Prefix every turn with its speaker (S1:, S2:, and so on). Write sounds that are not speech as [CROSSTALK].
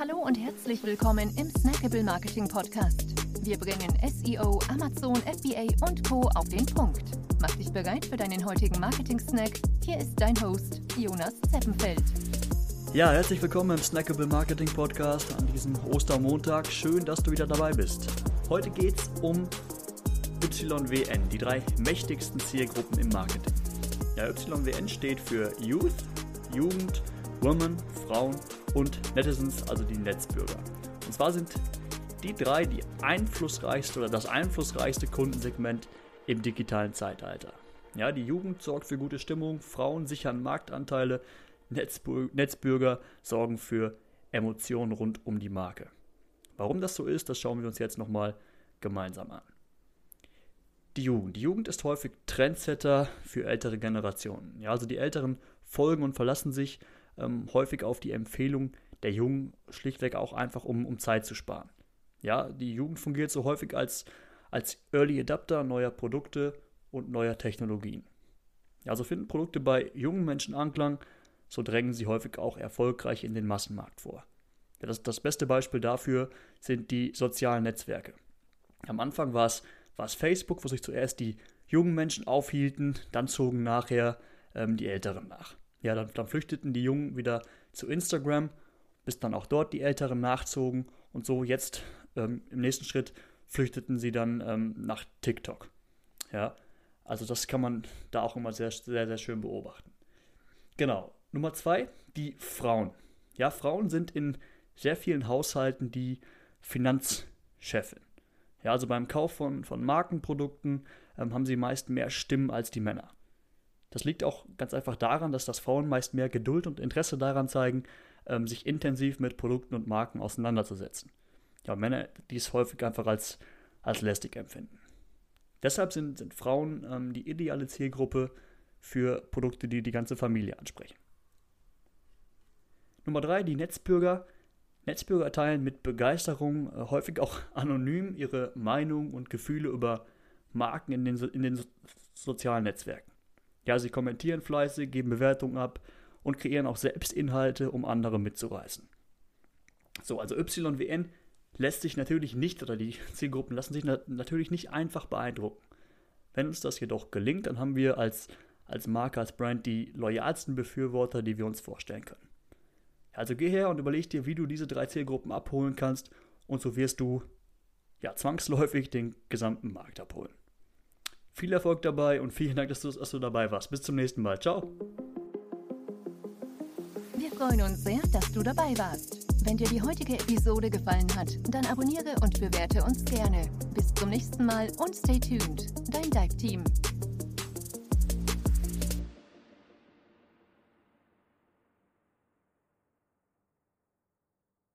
S1: Hallo und herzlich willkommen im Snackable Marketing Podcast. Wir bringen SEO, Amazon, FBA und Co. auf den Punkt. Mach dich bereit für deinen heutigen Marketing-Snack. Hier ist dein Host, Jonas Zeppenfeld.
S2: Ja, herzlich willkommen im Snackable Marketing Podcast an diesem Ostermontag. Schön, dass du wieder dabei bist. Heute geht es um YWN, die drei mächtigsten Zielgruppen im Marketing. Ja, YWN steht für Youth, Jugend, Women, Frauen und Netizens, also die Netzbürger. Und zwar sind die drei die einflussreichste oder das einflussreichste Kundensegment im digitalen Zeitalter. Ja, die Jugend sorgt für gute Stimmung, Frauen sichern Marktanteile, Netzbürger sorgen für Emotionen rund um die Marke. Warum das so ist, das schauen wir uns jetzt nochmal gemeinsam an. Die Jugend. Die Jugend ist häufig Trendsetter für ältere Generationen. Ja, also die Älteren folgen und verlassen sich ähm, häufig auf die Empfehlung der Jungen, schlichtweg auch einfach, um, um Zeit zu sparen. Ja, die Jugend fungiert so häufig als, als Early Adapter neuer Produkte und neuer Technologien. Ja, so finden Produkte bei jungen Menschen Anklang, so drängen sie häufig auch erfolgreich in den Massenmarkt vor. Das, das beste Beispiel dafür sind die sozialen Netzwerke. Am Anfang war es, war es Facebook, wo sich zuerst die jungen Menschen aufhielten, dann zogen nachher ähm, die Älteren nach. Ja, dann, dann flüchteten die Jungen wieder zu Instagram, bis dann auch dort die Älteren nachzogen und so jetzt ähm, im nächsten Schritt flüchteten sie dann ähm, nach TikTok. Ja, also das kann man da auch immer sehr, sehr, sehr schön beobachten. Genau. Nummer zwei, die Frauen. Ja, Frauen sind in sehr vielen Haushalten die Finanzchefin. Ja, also beim Kauf von, von Markenprodukten ähm, haben sie meist mehr Stimmen als die Männer. Das liegt auch ganz einfach daran, dass das Frauen meist mehr Geduld und Interesse daran zeigen, ähm, sich intensiv mit Produkten und Marken auseinanderzusetzen. Ja, Männer dies häufig einfach als, als lästig empfinden. Deshalb sind, sind Frauen ähm, die ideale Zielgruppe für Produkte, die die ganze Familie ansprechen. Nummer drei, die Netzbürger. Netzbürger teilen mit Begeisterung, äh, häufig auch [LAUGHS] anonym, ihre Meinung und Gefühle über Marken in den, in den so sozialen Netzwerken. Ja, sie kommentieren fleißig, geben Bewertungen ab und kreieren auch selbst Inhalte, um andere mitzureißen. So, also YWN lässt sich natürlich nicht, oder die [LAUGHS] Zielgruppen lassen sich na natürlich nicht einfach beeindrucken. Wenn uns das jedoch gelingt, dann haben wir als, als Marke, als Brand die loyalsten Befürworter, die wir uns vorstellen können. Also geh her und überleg dir, wie du diese drei Zielgruppen abholen kannst und so wirst du ja zwangsläufig den gesamten Markt abholen. Viel Erfolg dabei und vielen Dank, dass du, dass du dabei warst. Bis zum nächsten Mal. Ciao.
S1: Wir freuen uns sehr, dass du dabei warst. Wenn dir die heutige Episode gefallen hat, dann abonniere und bewerte uns gerne. Bis zum nächsten Mal und stay tuned. Dein Dive Team.